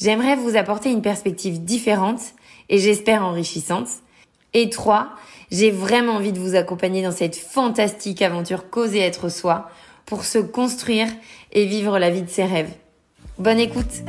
J'aimerais vous apporter une perspective différente et j'espère enrichissante. Et 3. J'ai vraiment envie de vous accompagner dans cette fantastique aventure causer être soi pour se construire et vivre la vie de ses rêves. Bonne écoute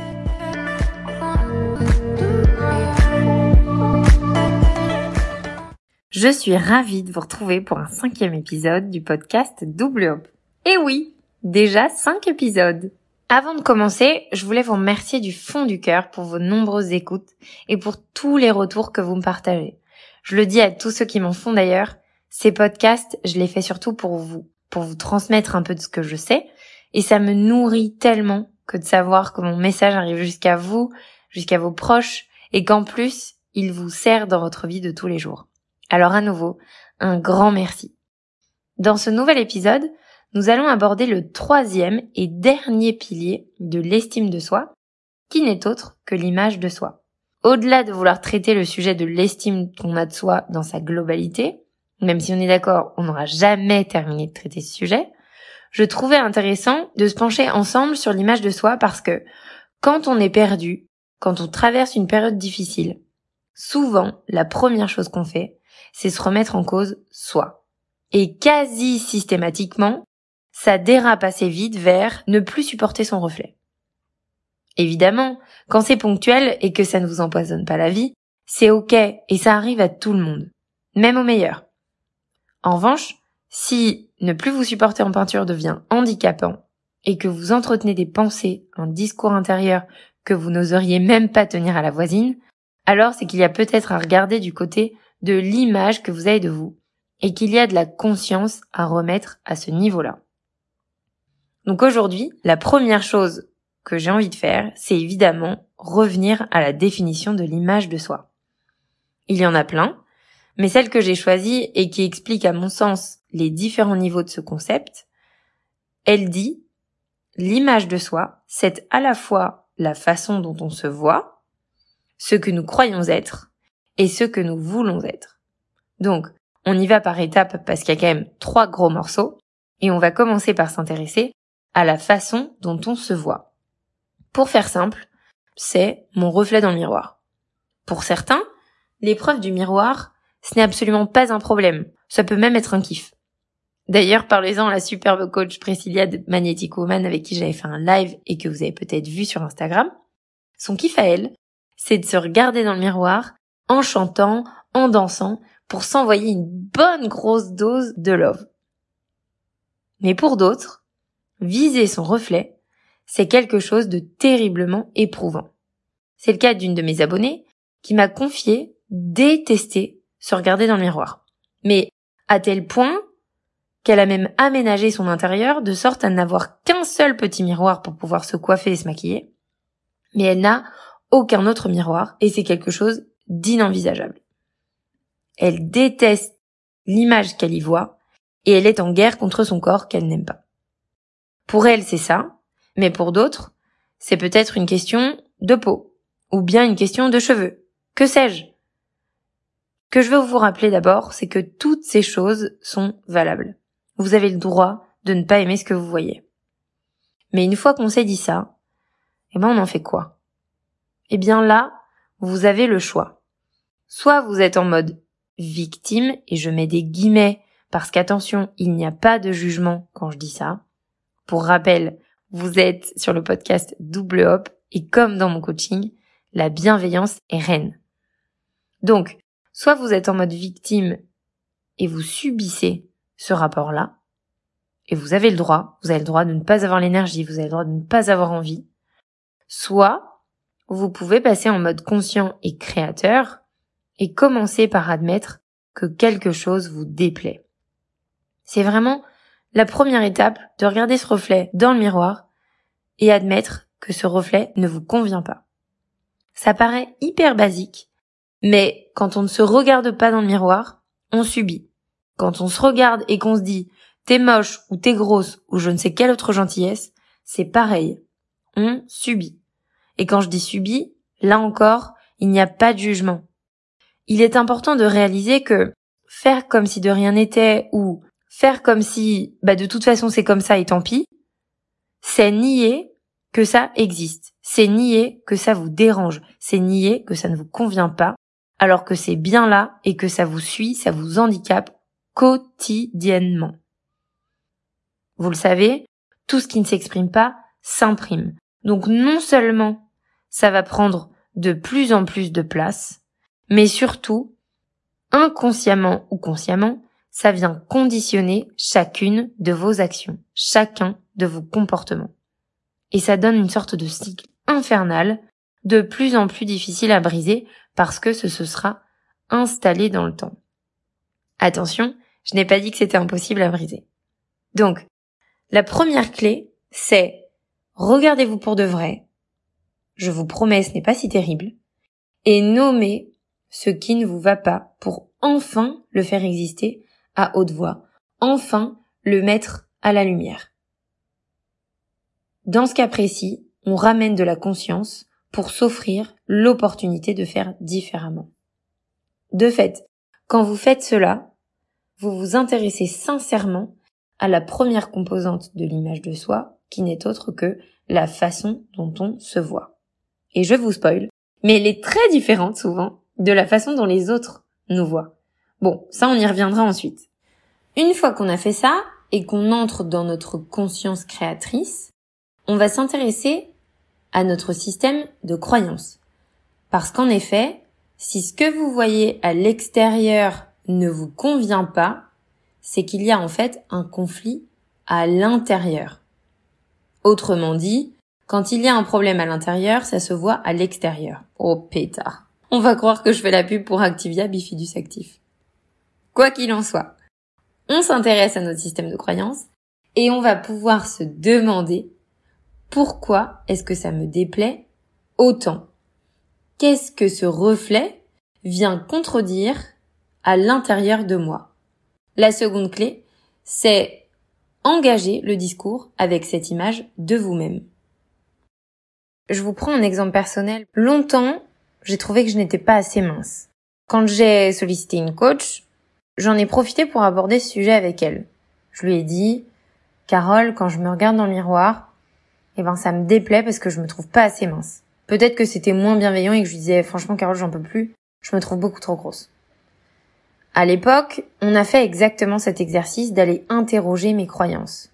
Je suis ravie de vous retrouver pour un cinquième épisode du podcast Double Hop. Et oui, déjà cinq épisodes. Avant de commencer, je voulais vous remercier du fond du cœur pour vos nombreuses écoutes et pour tous les retours que vous me partagez. Je le dis à tous ceux qui m'en font d'ailleurs, ces podcasts, je les fais surtout pour vous, pour vous transmettre un peu de ce que je sais, et ça me nourrit tellement que de savoir que mon message arrive jusqu'à vous, jusqu'à vos proches, et qu'en plus, il vous sert dans votre vie de tous les jours. Alors à nouveau, un grand merci. Dans ce nouvel épisode, nous allons aborder le troisième et dernier pilier de l'estime de soi, qui n'est autre que l'image de soi. Au-delà de vouloir traiter le sujet de l'estime qu'on a de soi dans sa globalité, même si on est d'accord, on n'aura jamais terminé de traiter ce sujet, je trouvais intéressant de se pencher ensemble sur l'image de soi parce que quand on est perdu, quand on traverse une période difficile, souvent la première chose qu'on fait, c'est se remettre en cause soi. Et quasi systématiquement, ça dérape assez vite vers ne plus supporter son reflet. Évidemment, quand c'est ponctuel et que ça ne vous empoisonne pas la vie, c'est ok et ça arrive à tout le monde, même aux meilleurs. En revanche, si ne plus vous supporter en peinture devient handicapant et que vous entretenez des pensées, un discours intérieur que vous n'oseriez même pas tenir à la voisine, alors c'est qu'il y a peut-être à regarder du côté de l'image que vous avez de vous et qu'il y a de la conscience à remettre à ce niveau-là. Donc aujourd'hui, la première chose que j'ai envie de faire, c'est évidemment revenir à la définition de l'image de soi. Il y en a plein, mais celle que j'ai choisie et qui explique à mon sens les différents niveaux de ce concept, elle dit l'image de soi, c'est à la fois la façon dont on se voit, ce que nous croyons être, et ce que nous voulons être. Donc, on y va par étapes parce qu'il y a quand même trois gros morceaux et on va commencer par s'intéresser à la façon dont on se voit. Pour faire simple, c'est mon reflet dans le miroir. Pour certains, l'épreuve du miroir, ce n'est absolument pas un problème. Ça peut même être un kiff. D'ailleurs, parlez-en à la superbe coach Priscilla de Magnetic Woman avec qui j'avais fait un live et que vous avez peut-être vu sur Instagram. Son kiff à elle, c'est de se regarder dans le miroir en chantant, en dansant, pour s'envoyer une bonne grosse dose de love. Mais pour d'autres, viser son reflet, c'est quelque chose de terriblement éprouvant. C'est le cas d'une de mes abonnées qui m'a confié détester se regarder dans le miroir. Mais à tel point qu'elle a même aménagé son intérieur de sorte à n'avoir qu'un seul petit miroir pour pouvoir se coiffer et se maquiller. Mais elle n'a aucun autre miroir et c'est quelque chose d'inenvisageable. Elle déteste l'image qu'elle y voit et elle est en guerre contre son corps qu'elle n'aime pas. Pour elle, c'est ça, mais pour d'autres, c'est peut-être une question de peau ou bien une question de cheveux. Que sais-je? Que je veux vous rappeler d'abord, c'est que toutes ces choses sont valables. Vous avez le droit de ne pas aimer ce que vous voyez. Mais une fois qu'on s'est dit ça, eh ben on en fait quoi? Eh bien là, vous avez le choix. Soit vous êtes en mode victime, et je mets des guillemets parce qu'attention, il n'y a pas de jugement quand je dis ça. Pour rappel, vous êtes sur le podcast Double Hop et comme dans mon coaching, la bienveillance est reine. Donc, soit vous êtes en mode victime et vous subissez ce rapport-là, et vous avez le droit, vous avez le droit de ne pas avoir l'énergie, vous avez le droit de ne pas avoir envie, soit vous pouvez passer en mode conscient et créateur et commencez par admettre que quelque chose vous déplaît. C'est vraiment la première étape de regarder ce reflet dans le miroir et admettre que ce reflet ne vous convient pas. Ça paraît hyper basique, mais quand on ne se regarde pas dans le miroir, on subit. Quand on se regarde et qu'on se dit t'es moche ou t'es grosse ou je ne sais quelle autre gentillesse, c'est pareil. On subit. Et quand je dis subit, là encore, il n'y a pas de jugement. Il est important de réaliser que faire comme si de rien n'était ou faire comme si bah de toute façon c'est comme ça et tant pis, c'est nier que ça existe. C'est nier que ça vous dérange. C'est nier que ça ne vous convient pas alors que c'est bien là et que ça vous suit, ça vous handicape quotidiennement. Vous le savez, tout ce qui ne s'exprime pas s'imprime. Donc non seulement ça va prendre de plus en plus de place, mais surtout, inconsciemment ou consciemment, ça vient conditionner chacune de vos actions, chacun de vos comportements. Et ça donne une sorte de cycle infernal, de plus en plus difficile à briser parce que ce se sera installé dans le temps. Attention, je n'ai pas dit que c'était impossible à briser. Donc, la première clé, c'est regardez-vous pour de vrai. Je vous promets, ce n'est pas si terrible. Et nommez ce qui ne vous va pas pour enfin le faire exister haute voix, enfin le mettre à la lumière. Dans ce cas précis, on ramène de la conscience pour s'offrir l'opportunité de faire différemment. De fait, quand vous faites cela, vous vous intéressez sincèrement à la première composante de l'image de soi, qui n'est autre que la façon dont on se voit. Et je vous spoil, mais elle est très différente souvent de la façon dont les autres nous voient. Bon, ça on y reviendra ensuite. Une fois qu'on a fait ça et qu'on entre dans notre conscience créatrice, on va s'intéresser à notre système de croyances. Parce qu'en effet, si ce que vous voyez à l'extérieur ne vous convient pas, c'est qu'il y a en fait un conflit à l'intérieur. Autrement dit, quand il y a un problème à l'intérieur, ça se voit à l'extérieur. Oh pétard. On va croire que je fais la pub pour Activia Bifidus Actif. Quoi qu'il en soit, on s'intéresse à notre système de croyances et on va pouvoir se demander pourquoi est-ce que ça me déplaît autant Qu'est-ce que ce reflet vient contredire à l'intérieur de moi? La seconde clé, c'est engager le discours avec cette image de vous-même. Je vous prends un exemple personnel. Longtemps, j'ai trouvé que je n'étais pas assez mince. Quand j'ai sollicité une coach, j'en ai profité pour aborder ce sujet avec elle. Je lui ai dit, Carole, quand je me regarde dans le miroir, eh ben ça me déplaît parce que je me trouve pas assez mince. Peut-être que c'était moins bienveillant et que je lui disais franchement Carole j'en peux plus, je me trouve beaucoup trop grosse. À l'époque, on a fait exactement cet exercice d'aller interroger mes croyances.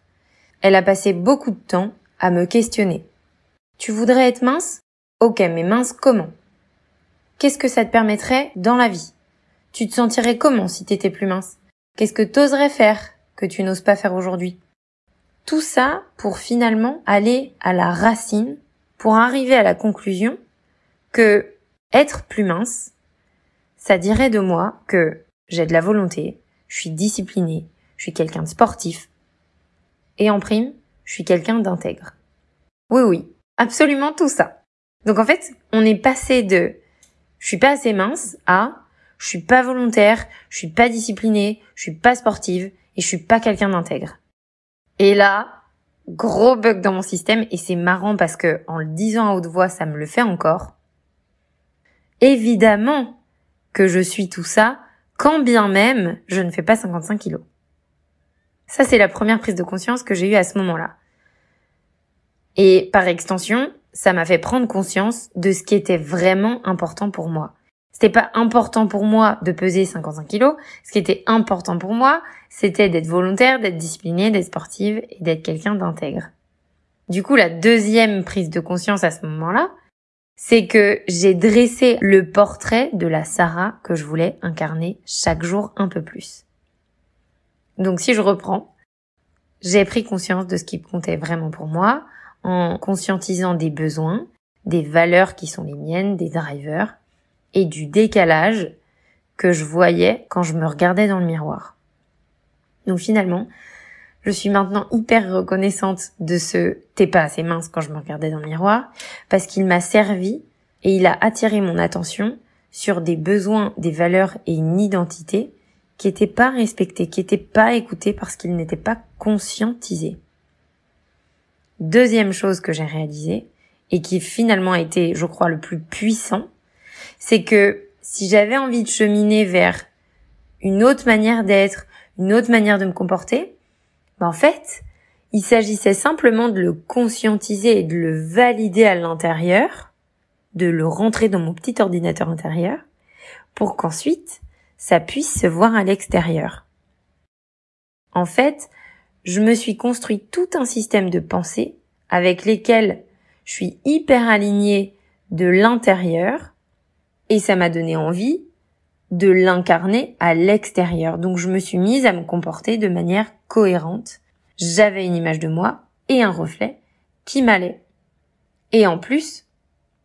Elle a passé beaucoup de temps à me questionner. Tu voudrais être mince? Ok, mais mince comment? Qu'est-ce que ça te permettrait dans la vie? Tu te sentirais comment si t'étais plus mince? Qu'est-ce que t'oserais faire que tu n'oses pas faire aujourd'hui? Tout ça pour finalement aller à la racine, pour arriver à la conclusion que être plus mince, ça dirait de moi que j'ai de la volonté, je suis disciplinée, je suis quelqu'un de sportif, et en prime, je suis quelqu'un d'intègre. Oui, oui, absolument tout ça. Donc en fait, on est passé de je suis pas assez mince à je suis pas volontaire, je suis pas disciplinée, je suis pas sportive et je suis pas quelqu'un d'intègre. Et là, gros bug dans mon système et c'est marrant parce que en le disant à haute voix, ça me le fait encore. Évidemment que je suis tout ça, quand bien même je ne fais pas 55 kilos. Ça, c'est la première prise de conscience que j'ai eue à ce moment-là. Et par extension, ça m'a fait prendre conscience de ce qui était vraiment important pour moi. C'était pas important pour moi de peser 55 kilos. Ce qui était important pour moi, c'était d'être volontaire, d'être disciplinée, d'être sportive et d'être quelqu'un d'intègre. Du coup, la deuxième prise de conscience à ce moment-là, c'est que j'ai dressé le portrait de la Sarah que je voulais incarner chaque jour un peu plus. Donc si je reprends, j'ai pris conscience de ce qui comptait vraiment pour moi en conscientisant des besoins, des valeurs qui sont les miennes, des drivers, et du décalage que je voyais quand je me regardais dans le miroir. Donc finalement, je suis maintenant hyper reconnaissante de ce t'es pas assez mince quand je me regardais dans le miroir parce qu'il m'a servi et il a attiré mon attention sur des besoins, des valeurs et une identité qui n'étaient pas respectés, qui n'étaient pas écoutés parce qu'ils n'étaient pas conscientisés. Deuxième chose que j'ai réalisée, et qui finalement a été, je crois, le plus puissant, c'est que si j'avais envie de cheminer vers une autre manière d'être, une autre manière de me comporter, ben en fait, il s'agissait simplement de le conscientiser et de le valider à l'intérieur, de le rentrer dans mon petit ordinateur intérieur, pour qu'ensuite, ça puisse se voir à l'extérieur. En fait, je me suis construit tout un système de pensée avec lesquels je suis hyper alignée de l'intérieur et ça m'a donné envie de l'incarner à l'extérieur. Donc je me suis mise à me comporter de manière cohérente. J'avais une image de moi et un reflet qui m'allait. Et en plus,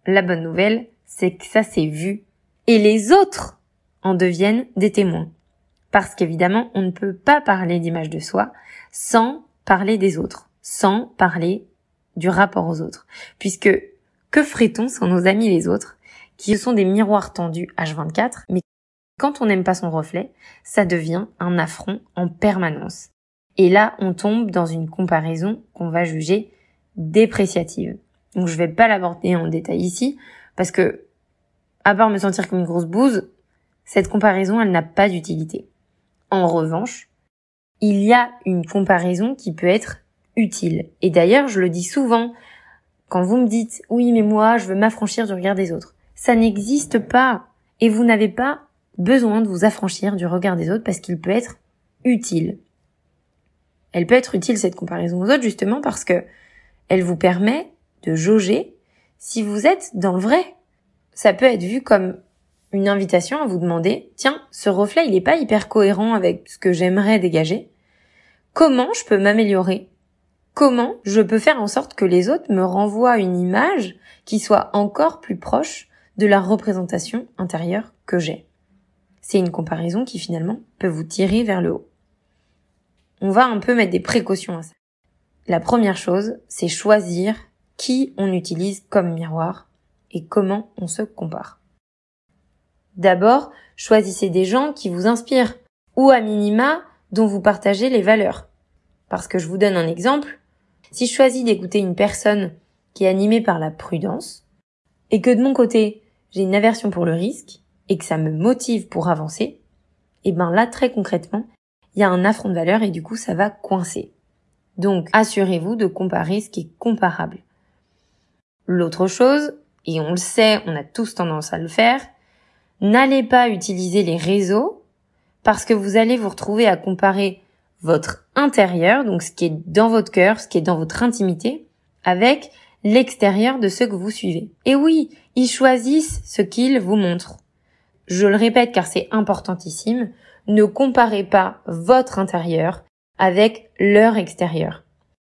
la bonne nouvelle, c'est que ça s'est vu. Et les autres en deviennent des témoins. Parce qu'évidemment, on ne peut pas parler d'image de soi sans parler des autres, sans parler du rapport aux autres. Puisque que ferait-on sans nos amis les autres, qui sont des miroirs tendus H24, mais quand on n'aime pas son reflet, ça devient un affront en permanence. Et là, on tombe dans une comparaison qu'on va juger dépréciative. Donc je vais pas l'aborder en détail ici, parce que, à part me sentir comme une grosse bouse, cette comparaison, elle n'a pas d'utilité. En revanche, il y a une comparaison qui peut être utile. Et d'ailleurs, je le dis souvent, quand vous me dites, oui, mais moi, je veux m'affranchir du regard des autres. Ça n'existe pas. Et vous n'avez pas besoin de vous affranchir du regard des autres parce qu'il peut être utile. Elle peut être utile, cette comparaison aux autres, justement parce que elle vous permet de jauger si vous êtes dans le vrai. Ça peut être vu comme une invitation à vous demander, tiens, ce reflet, il n'est pas hyper cohérent avec ce que j'aimerais dégager. Comment je peux m'améliorer? Comment je peux faire en sorte que les autres me renvoient une image qui soit encore plus proche de la représentation intérieure que j'ai C'est une comparaison qui finalement peut vous tirer vers le haut. On va un peu mettre des précautions à ça. La première chose, c'est choisir qui on utilise comme miroir et comment on se compare. D'abord, choisissez des gens qui vous inspirent ou à minima dont vous partagez les valeurs. Parce que je vous donne un exemple, si je choisis d'écouter une personne qui est animée par la prudence, et que de mon côté, j'ai une aversion pour le risque, et que ça me motive pour avancer, et eh ben là, très concrètement, il y a un affront de valeurs et du coup, ça va coincer. Donc, assurez-vous de comparer ce qui est comparable. L'autre chose, et on le sait, on a tous tendance à le faire, n'allez pas utiliser les réseaux parce que vous allez vous retrouver à comparer votre intérieur, donc ce qui est dans votre cœur, ce qui est dans votre intimité, avec l'extérieur de ceux que vous suivez. Et oui, ils choisissent ce qu'ils vous montrent. Je le répète car c'est importantissime, ne comparez pas votre intérieur avec leur extérieur.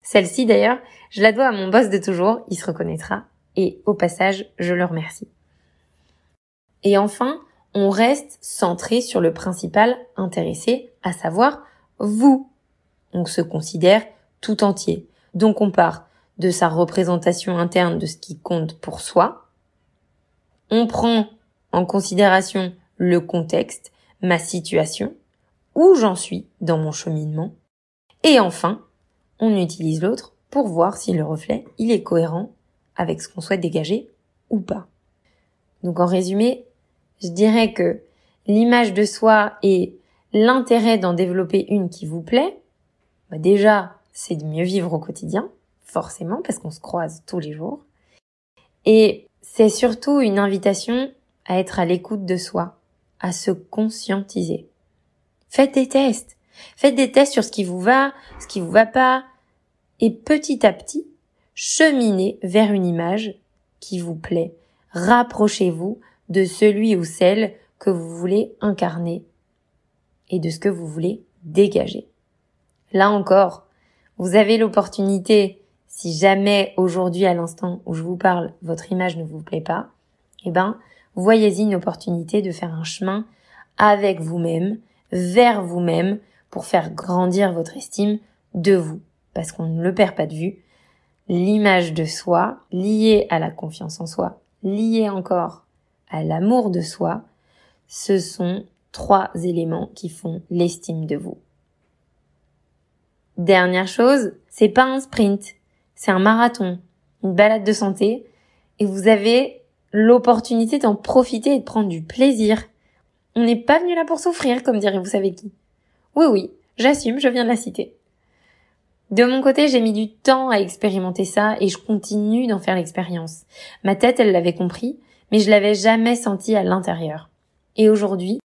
Celle-ci d'ailleurs, je la dois à mon boss de toujours, il se reconnaîtra, et au passage, je le remercie. Et enfin, on reste centré sur le principal intéressé, à savoir vous. On se considère tout entier. Donc on part de sa représentation interne de ce qui compte pour soi. On prend en considération le contexte, ma situation, où j'en suis dans mon cheminement. Et enfin, on utilise l'autre pour voir si le reflet, il est cohérent avec ce qu'on souhaite dégager ou pas. Donc en résumé, je dirais que l'image de soi et l'intérêt d'en développer une qui vous plaît, bah déjà, c'est de mieux vivre au quotidien, forcément, parce qu'on se croise tous les jours. Et c'est surtout une invitation à être à l'écoute de soi, à se conscientiser. Faites des tests. Faites des tests sur ce qui vous va, ce qui vous va pas. Et petit à petit, cheminez vers une image qui vous plaît. Rapprochez-vous de celui ou celle que vous voulez incarner et de ce que vous voulez dégager. Là encore, vous avez l'opportunité, si jamais aujourd'hui à l'instant où je vous parle, votre image ne vous plaît pas, eh ben, voyez-y une opportunité de faire un chemin avec vous-même, vers vous-même, pour faire grandir votre estime de vous. Parce qu'on ne le perd pas de vue. L'image de soi, liée à la confiance en soi liés encore à l'amour de soi, ce sont trois éléments qui font l'estime de vous. Dernière chose, c'est pas un sprint, c'est un marathon, une balade de santé, et vous avez l'opportunité d'en profiter et de prendre du plaisir. On n'est pas venu là pour souffrir, comme dirait vous savez qui. Oui, oui, j'assume, je viens de la citer. De mon côté, j'ai mis du temps à expérimenter ça et je continue d'en faire l'expérience. Ma tête, elle l'avait compris, mais je l'avais jamais senti à l'intérieur. Et aujourd'hui,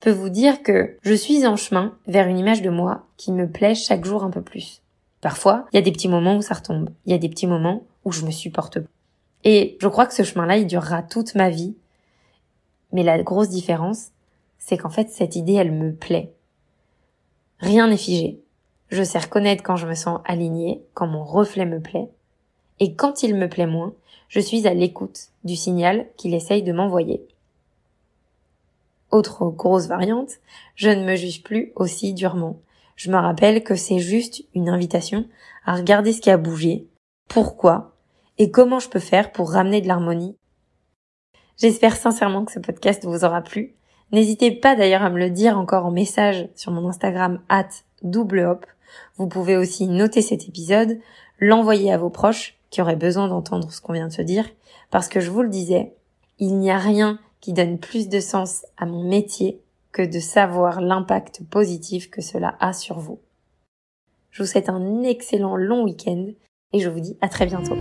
je peux vous dire que je suis en chemin vers une image de moi qui me plaît chaque jour un peu plus. Parfois, il y a des petits moments où ça retombe. Il y a des petits moments où je me supporte pas. Et je crois que ce chemin-là, il durera toute ma vie. Mais la grosse différence, c'est qu'en fait, cette idée, elle me plaît. Rien n'est figé. Je sais reconnaître quand je me sens alignée, quand mon reflet me plaît. Et quand il me plaît moins, je suis à l'écoute du signal qu'il essaye de m'envoyer. Autre grosse variante, je ne me juge plus aussi durement. Je me rappelle que c'est juste une invitation à regarder ce qui a bougé, pourquoi, et comment je peux faire pour ramener de l'harmonie. J'espère sincèrement que ce podcast vous aura plu. N'hésitez pas d'ailleurs à me le dire encore en message sur mon Instagram at double hop. Vous pouvez aussi noter cet épisode, l'envoyer à vos proches qui auraient besoin d'entendre ce qu'on vient de se dire, parce que je vous le disais, il n'y a rien qui donne plus de sens à mon métier que de savoir l'impact positif que cela a sur vous. Je vous souhaite un excellent long week-end et je vous dis à très bientôt.